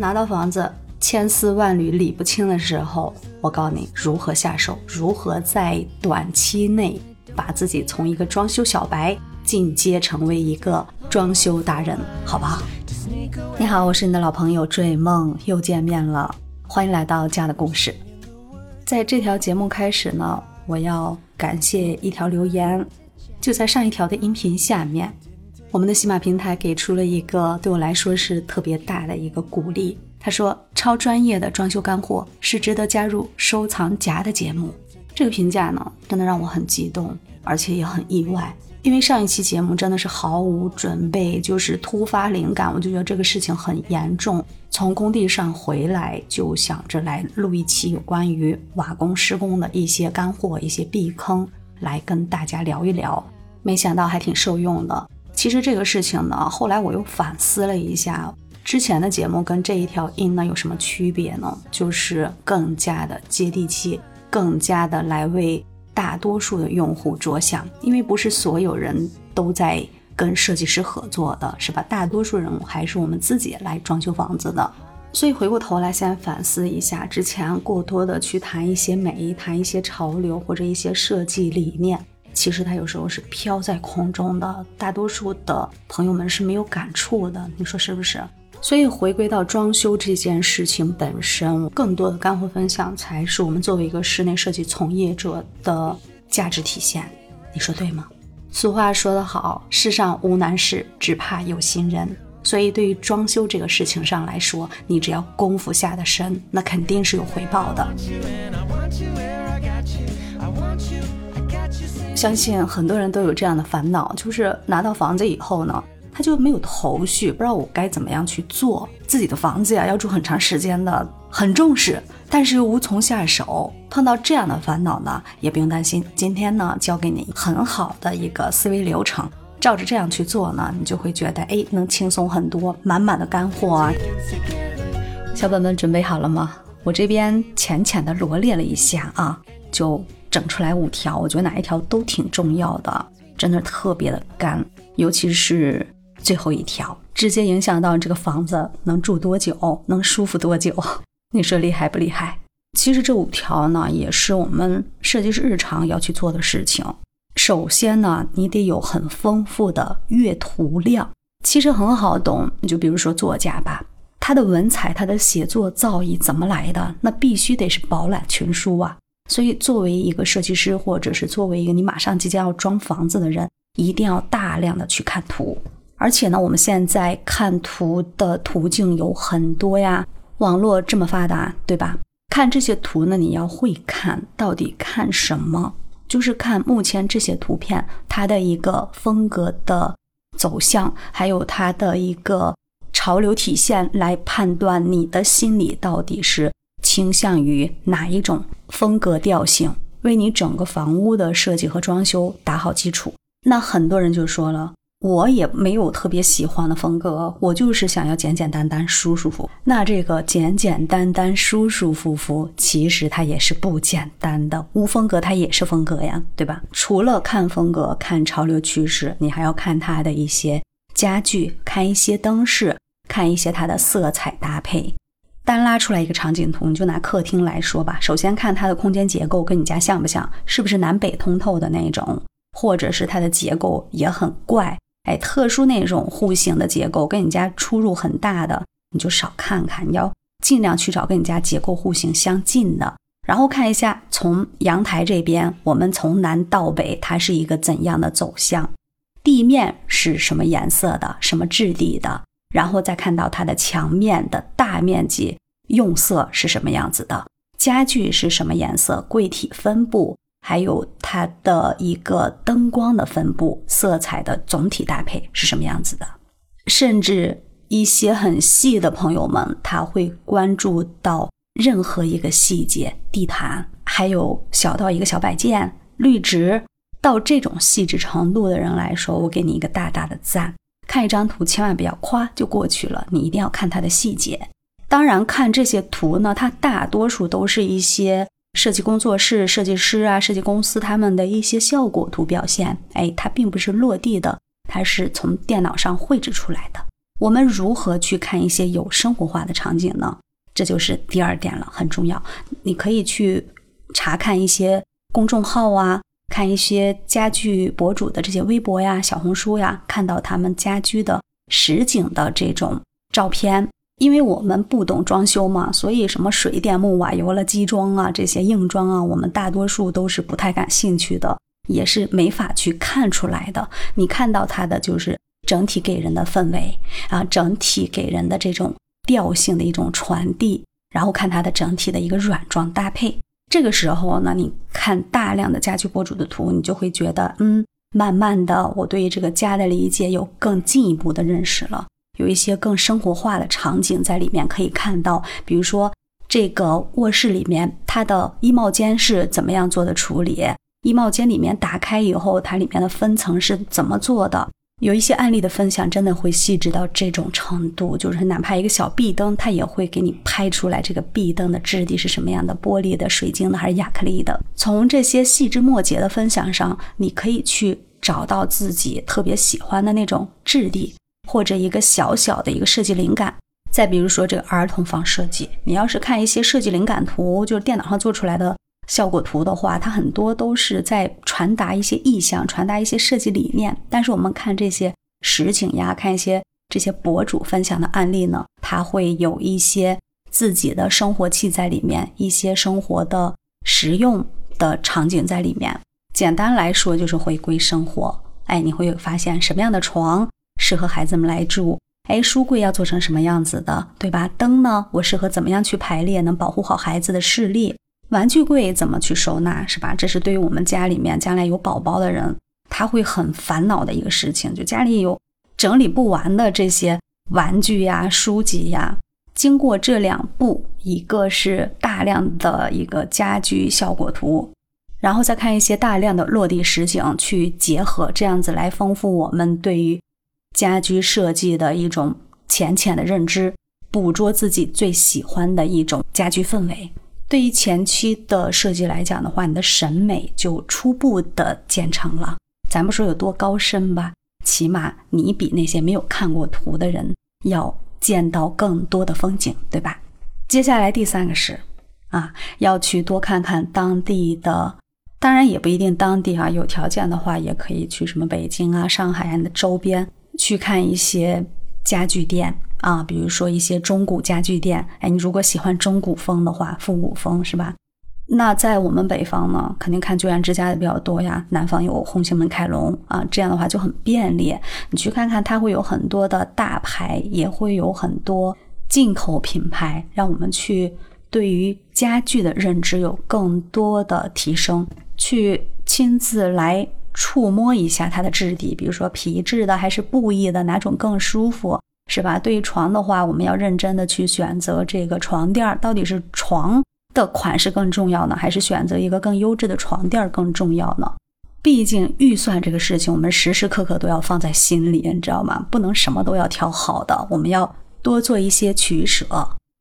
拿到房子千丝万缕理不清的时候，我告诉你如何下手，如何在短期内把自己从一个装修小白进阶成为一个装修达人，好不好？你好，我是你的老朋友追梦，又见面了，欢迎来到家的故事。在这条节目开始呢，我要感谢一条留言，就在上一条的音频下面。我们的喜马平台给出了一个对我来说是特别大的一个鼓励。他说：“超专业的装修干货是值得加入收藏夹的节目。”这个评价呢，真的让我很激动，而且也很意外。因为上一期节目真的是毫无准备，就是突发灵感，我就觉得这个事情很严重。从工地上回来就想着来录一期有关于瓦工施工的一些干货、一些避坑，来跟大家聊一聊。没想到还挺受用的。其实这个事情呢，后来我又反思了一下，之前的节目跟这一条音呢有什么区别呢？就是更加的接地气，更加的来为大多数的用户着想，因为不是所有人都在跟设计师合作的，是吧？大多数人还是我们自己来装修房子的，所以回过头来先反思一下，之前过多的去谈一些美，谈一些潮流或者一些设计理念。其实它有时候是飘在空中的，大多数的朋友们是没有感触的，你说是不是？所以回归到装修这件事情本身，更多的干货分享才是我们作为一个室内设计从业者的价值体现，你说对吗？俗话说得好，世上无难事，只怕有心人。所以对于装修这个事情上来说，你只要功夫下的深，那肯定是有回报的。相信很多人都有这样的烦恼，就是拿到房子以后呢，他就没有头绪，不知道我该怎么样去做自己的房子呀，要住很长时间的，很重视，但是又无从下手。碰到这样的烦恼呢，也不用担心，今天呢教给你很好的一个思维流程，照着这样去做呢，你就会觉得哎，能轻松很多，满满的干货啊！小本本准备好了吗？我这边浅浅的罗列了一下啊，就。整出来五条，我觉得哪一条都挺重要的，真的特别的干，尤其是最后一条，直接影响到这个房子能住多久，能舒服多久。你说厉害不厉害？其实这五条呢，也是我们设计师日常要去做的事情。首先呢，你得有很丰富的阅图量，其实很好懂。你就比如说作家吧，他的文采、他的写作造诣怎么来的？那必须得是饱览群书啊。所以，作为一个设计师，或者是作为一个你马上即将要装房子的人，一定要大量的去看图。而且呢，我们现在看图的途径有很多呀，网络这么发达，对吧？看这些图呢，你要会看到底看什么，就是看目前这些图片它的一个风格的走向，还有它的一个潮流体现，来判断你的心里到底是。倾向于哪一种风格调性，为你整个房屋的设计和装修打好基础。那很多人就说了，我也没有特别喜欢的风格，我就是想要简简单单、舒舒服。那这个简简单单、舒舒服服，其实它也是不简单的。无风格它也是风格呀，对吧？除了看风格、看潮流趋势，你还要看它的一些家具，看一些灯饰，看一些它的色彩搭配。单拉出来一个场景图，你就拿客厅来说吧。首先看它的空间结构跟你家像不像，是不是南北通透的那种，或者是它的结构也很怪，哎，特殊那种户型的结构跟你家出入很大的，你就少看看。你要尽量去找跟你家结构户型相近的。然后看一下从阳台这边，我们从南到北，它是一个怎样的走向，地面是什么颜色的，什么质地的。然后再看到它的墙面的大面积用色是什么样子的，家具是什么颜色，柜体分布，还有它的一个灯光的分布，色彩的总体搭配是什么样子的。甚至一些很细的朋友们，他会关注到任何一个细节，地毯，还有小到一个小摆件，绿植，到这种细致程度的人来说，我给你一个大大的赞。看一张图，千万不要夸就过去了，你一定要看它的细节。当然，看这些图呢，它大多数都是一些设计工作室、设计师啊、设计公司他们的一些效果图表现。哎，它并不是落地的，它是从电脑上绘制出来的。我们如何去看一些有生活化的场景呢？这就是第二点了，很重要。你可以去查看一些公众号啊，看一些家具博主的这些微博呀、小红书呀，看到他们家居的实景的这种照片。因为我们不懂装修嘛，所以什么水电木瓦油了机装啊，这些硬装啊，我们大多数都是不太感兴趣的，也是没法去看出来的。你看到它的就是整体给人的氛围啊，整体给人的这种调性的一种传递，然后看它的整体的一个软装搭配。这个时候呢，你看大量的家居博主的图，你就会觉得，嗯，慢慢的，我对于这个家的理解有更进一步的认识了。有一些更生活化的场景在里面可以看到，比如说这个卧室里面它的衣帽间是怎么样做的处理，衣帽间里面打开以后它里面的分层是怎么做的。有一些案例的分享真的会细致到这种程度，就是哪怕一个小壁灯，它也会给你拍出来这个壁灯的质地是什么样的，玻璃的、水晶的还是亚克力的。从这些细枝末节的分享上，你可以去找到自己特别喜欢的那种质地。或者一个小小的一个设计灵感，再比如说这个儿童房设计，你要是看一些设计灵感图，就是电脑上做出来的效果图的话，它很多都是在传达一些意象，传达一些设计理念。但是我们看这些实景呀，看一些这些博主分享的案例呢，它会有一些自己的生活气在里面，一些生活的实用的场景在里面。简单来说就是回归生活。哎，你会发现什么样的床？适合孩子们来住，哎，书柜要做成什么样子的，对吧？灯呢，我适合怎么样去排列，能保护好孩子的视力？玩具柜怎么去收纳，是吧？这是对于我们家里面将来有宝宝的人，他会很烦恼的一个事情，就家里有整理不完的这些玩具呀、书籍呀。经过这两步，一个是大量的一个家居效果图，然后再看一些大量的落地实景去结合，这样子来丰富我们对于。家居设计的一种浅浅的认知，捕捉自己最喜欢的一种家居氛围。对于前期的设计来讲的话，你的审美就初步的建成了。咱不说有多高深吧，起码你比那些没有看过图的人要见到更多的风景，对吧？接下来第三个是啊，要去多看看当地的，当然也不一定当地啊，有条件的话也可以去什么北京啊、上海啊你的周边。去看一些家具店啊，比如说一些中古家具店。哎，你如果喜欢中古风的话，复古风是吧？那在我们北方呢，肯定看居然之家的比较多呀。南方有红星门、凯龙啊，这样的话就很便利。你去看看，它会有很多的大牌，也会有很多进口品牌，让我们去对于家具的认知有更多的提升，去亲自来。触摸一下它的质地，比如说皮质的还是布艺的，哪种更舒服，是吧？对于床的话，我们要认真的去选择这个床垫，到底是床的款式更重要呢，还是选择一个更优质的床垫更重要呢？毕竟预算这个事情，我们时时刻刻都要放在心里，你知道吗？不能什么都要挑好的，我们要多做一些取舍。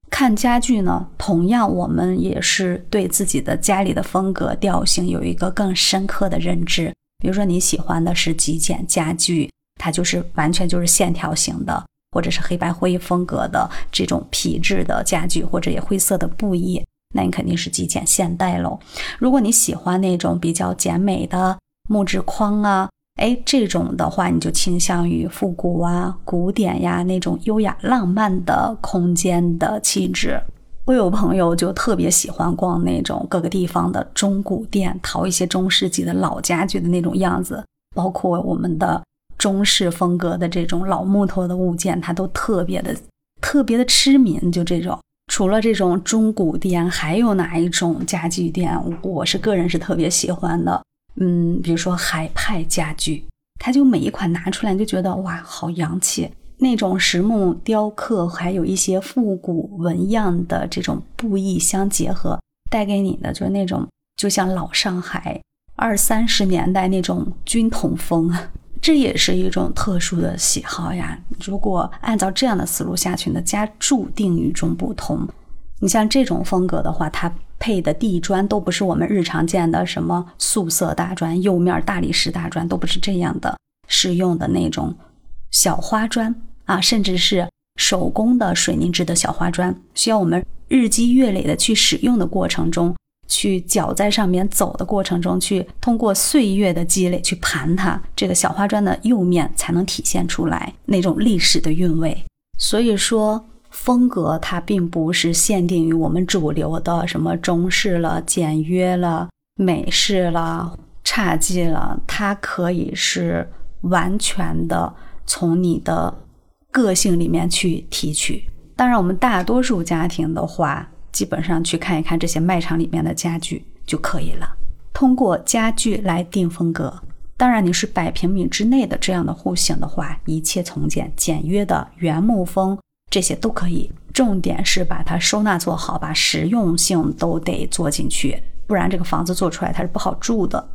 看家具呢，同样我们也是对自己的家里的风格调性有一个更深刻的认知。比如说你喜欢的是极简家具，它就是完全就是线条型的，或者是黑白灰风格的这种皮质的家具，或者也灰色的布艺，那你肯定是极简现代喽。如果你喜欢那种比较简美的木质框啊，哎，这种的话你就倾向于复古啊、古典呀那种优雅浪漫的空间的气质。我有朋友就特别喜欢逛那种各个地方的中古店，淘一些中世纪的老家具的那种样子，包括我们的中式风格的这种老木头的物件，他都特别的特别的痴迷。就这种，除了这种中古店，还有哪一种家具店？我是个人是特别喜欢的。嗯，比如说海派家具，它就每一款拿出来就觉得哇，好洋气。那种实木雕刻，还有一些复古纹样的这种布艺相结合，带给你的就是那种就像老上海二三十年代那种军统风，这也是一种特殊的喜好呀。如果按照这样的思路下去，呢，家注定与众不同。你像这种风格的话，它配的地砖都不是我们日常见的什么素色大砖、釉面大理石大砖，都不是这样的，是用的那种小花砖。啊，甚至是手工的水凝制的小花砖，需要我们日积月累的去使用的过程中，去脚在上面走的过程中，去通过岁月的积累去盘它，这个小花砖的釉面才能体现出来那种历史的韵味。所以说，风格它并不是限定于我们主流的什么中式了、简约了、美式了、侘寂了，它可以是完全的从你的个性里面去提取。当然，我们大多数家庭的话，基本上去看一看这些卖场里面的家具就可以了。通过家具来定风格。当然，你是百平米之内的这样的户型的话，一切从简、简约的原木风这些都可以。重点是把它收纳做好，把实用性都得做进去，不然这个房子做出来它是不好住的。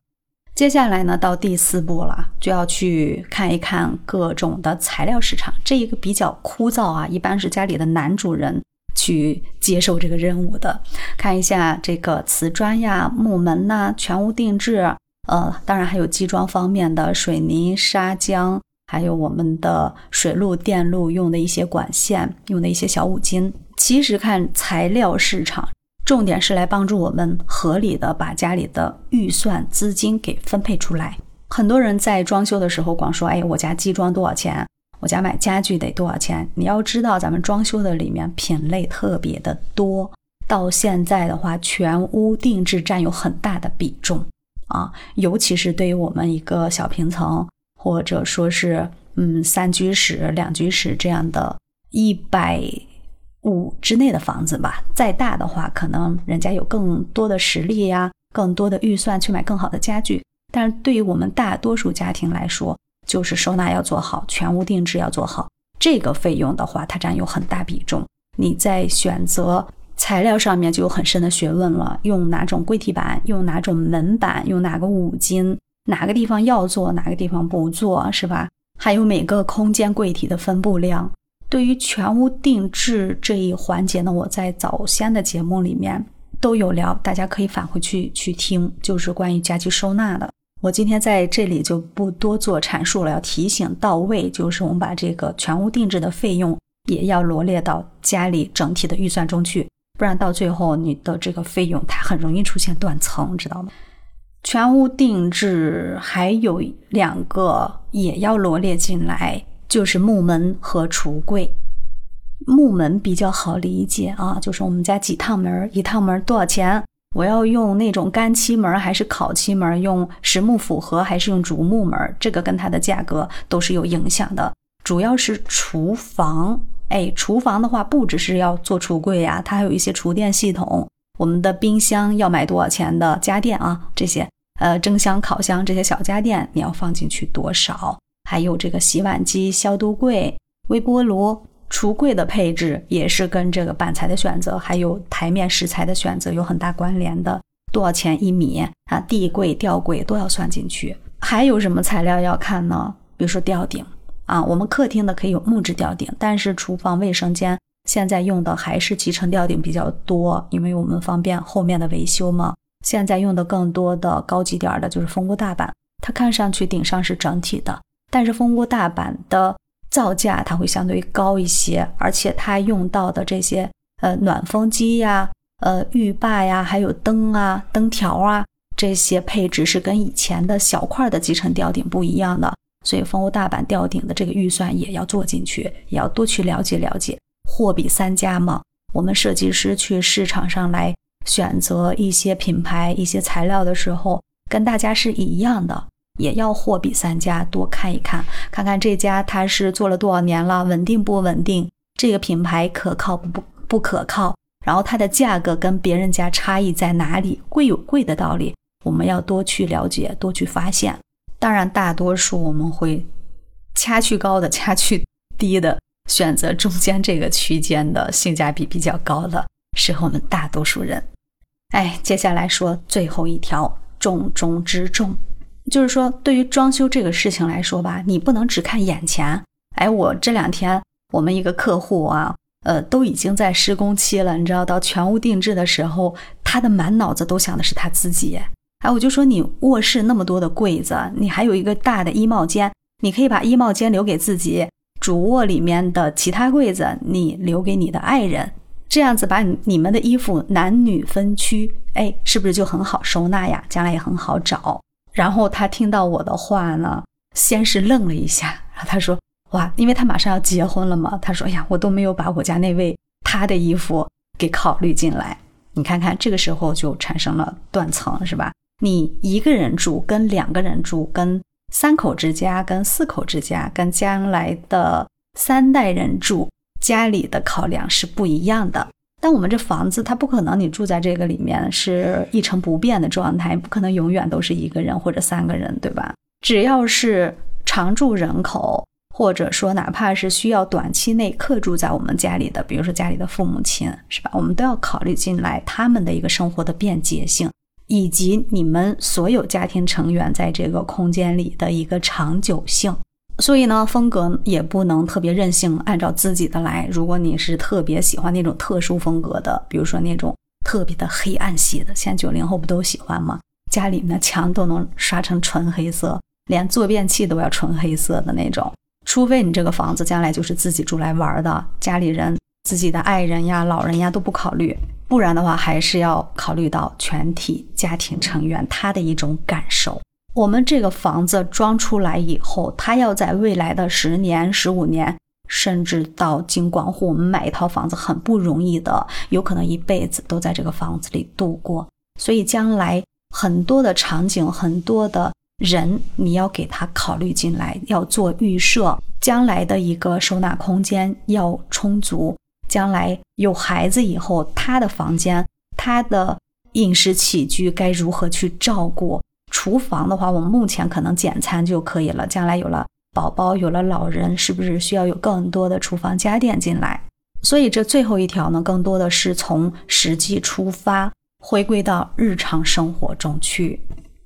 接下来呢，到第四步了，就要去看一看各种的材料市场。这一个比较枯燥啊，一般是家里的男主人去接受这个任务的。看一下这个瓷砖呀、木门呐，全屋定制。呃，当然还有基装方面的水泥、砂浆，还有我们的水路、电路用的一些管线，用的一些小五金。其实看材料市场，重点是来帮助我们合理的把家里的预算资金给分配出来。很多人在装修的时候光说，哎，我家基装多少钱？我家买家具得多少钱？你要知道，咱们装修的里面品类特别的多，到现在的话，全屋定制占有很大的比重。啊，尤其是对于我们一个小平层，或者说是嗯三居室、两居室这样的，一百五之内的房子吧，再大的话，可能人家有更多的实力呀，更多的预算去买更好的家具。但是对于我们大多数家庭来说，就是收纳要做好，全屋定制要做好，这个费用的话，它占有很大比重。你在选择。材料上面就有很深的学问了，用哪种柜体板，用哪种门板，用哪个五金，哪个地方要做，哪个地方不做，是吧？还有每个空间柜体的分布量。对于全屋定制这一环节呢，我在早先的节目里面都有聊，大家可以返回去去听，就是关于家具收纳的。我今天在这里就不多做阐述了，要提醒到位，就是我们把这个全屋定制的费用也要罗列到家里整体的预算中去。不然到最后，你的这个费用它很容易出现断层，知道吗？全屋定制还有两个也要罗列进来，就是木门和橱柜。木门比较好理解啊，就是我们家几趟门，一趟门多少钱？我要用那种干漆门还是烤漆门？用实木复合还是用竹木门？这个跟它的价格都是有影响的。主要是厨房。哎，厨房的话不只是要做橱柜呀，它还有一些厨电系统。我们的冰箱要买多少钱的家电啊？这些呃，蒸箱、烤箱这些小家电你要放进去多少？还有这个洗碗机、消毒柜、微波炉、橱柜的配置也是跟这个板材的选择，还有台面石材的选择有很大关联的。多少钱一米啊？地柜、吊柜都要算进去。还有什么材料要看呢？比如说吊顶。啊，我们客厅的可以有木质吊顶，但是厨房、卫生间现在用的还是集成吊顶比较多，因为我们方便后面的维修嘛。现在用的更多的高级点的就是蜂窝大板，它看上去顶上是整体的，但是蜂窝大板的造价它会相对高一些，而且它用到的这些呃暖风机呀、呃浴霸呀、还有灯啊、灯条啊这些配置是跟以前的小块的集成吊顶不一样的。所以蜂窝大板吊顶的这个预算也要做进去，也要多去了解了解。货比三家嘛，我们设计师去市场上来选择一些品牌、一些材料的时候，跟大家是一样的，也要货比三家，多看一看，看看这家它是做了多少年了，稳定不稳定，这个品牌可靠不不可靠，然后它的价格跟别人家差异在哪里，贵有贵的道理，我们要多去了解，多去发现。当然，大多数我们会掐去高的，掐去低的，选择中间这个区间的性价比比较高的，适合我们大多数人。哎，接下来说最后一条，重中之重，就是说对于装修这个事情来说吧，你不能只看眼前。哎，我这两天我们一个客户啊，呃，都已经在施工期了，你知道，到全屋定制的时候，他的满脑子都想的是他自己。哎，我就说你卧室那么多的柜子，你还有一个大的衣帽间，你可以把衣帽间留给自己，主卧里面的其他柜子你留给你的爱人，这样子把你你们的衣服男女分区，哎，是不是就很好收纳呀？将来也很好找。然后他听到我的话呢，先是愣了一下，然后他说：“哇，因为他马上要结婚了嘛。”他说：“哎呀，我都没有把我家那位他的衣服给考虑进来。你看看，这个时候就产生了断层，是吧？你一个人住，跟两个人住，跟三口之家，跟四口之家，跟将来的三代人住，家里的考量是不一样的。”但我们这房子，它不可能你住在这个里面是一成不变的状态，不可能永远都是一个人或者三个人，对吧？只要是常住人口，或者说哪怕是需要短期内客住在我们家里的，比如说家里的父母亲，是吧？我们都要考虑进来他们的一个生活的便捷性，以及你们所有家庭成员在这个空间里的一个长久性。所以呢，风格也不能特别任性，按照自己的来。如果你是特别喜欢那种特殊风格的，比如说那种特别的黑暗系的，现在九零后不都喜欢吗？家里面的墙都能刷成纯黑色，连坐便器都要纯黑色的那种。除非你这个房子将来就是自己住来玩的，家里人、自己的爱人呀、老人呀都不考虑，不然的话还是要考虑到全体家庭成员他的一种感受。我们这个房子装出来以后，他要在未来的十年、十五年，甚至到京广户，我们买一套房子很不容易的，有可能一辈子都在这个房子里度过。所以将来很多的场景、很多的人，你要给他考虑进来，要做预设，将来的一个收纳空间要充足。将来有孩子以后，他的房间、他的饮食起居该如何去照顾？厨房的话，我们目前可能简餐就可以了。将来有了宝宝，有了老人，是不是需要有更多的厨房家电进来？所以这最后一条呢，更多的是从实际出发，回归到日常生活中去。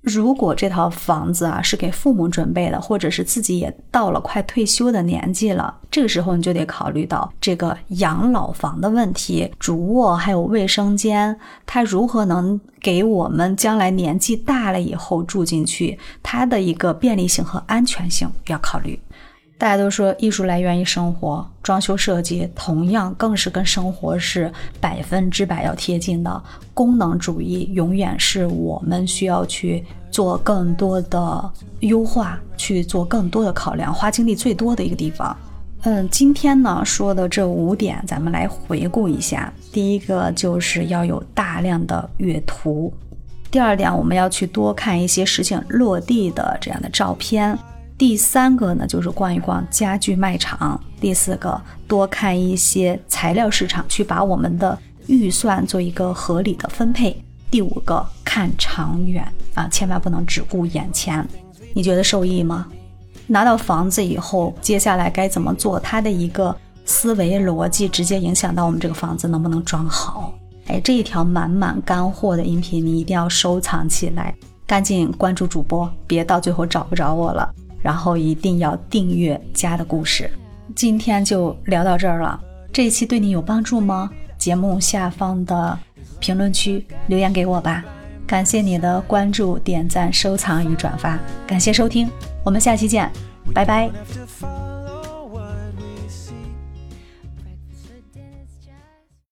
如果这套房子啊是给父母准备的，或者是自己也到了快退休的年纪了，这个时候你就得考虑到这个养老房的问题，主卧还有卫生间，它如何能给我们将来年纪大了以后住进去，它的一个便利性和安全性要考虑。大家都说艺术来源于生活，装修设计同样更是跟生活是百分之百要贴近的。功能主义永远是我们需要去做更多的优化，去做更多的考量，花精力最多的一个地方。嗯，今天呢说的这五点，咱们来回顾一下。第一个就是要有大量的阅图，第二点我们要去多看一些实景落地的这样的照片。第三个呢，就是逛一逛家具卖场；第四个，多看一些材料市场，去把我们的预算做一个合理的分配；第五个，看长远啊，千万不能只顾眼前。你觉得受益吗？拿到房子以后，接下来该怎么做？它的一个思维逻辑，直接影响到我们这个房子能不能装好。哎，这一条满满干货的音频，你一定要收藏起来，赶紧关注主播，别到最后找不着我了。然后一定要订阅家的故事，今天就聊到这儿了。这一期对你有帮助吗？节目下方的评论区留言给我吧。感谢你的关注、点赞、收藏与转发，感谢收听，我们下期见，拜拜。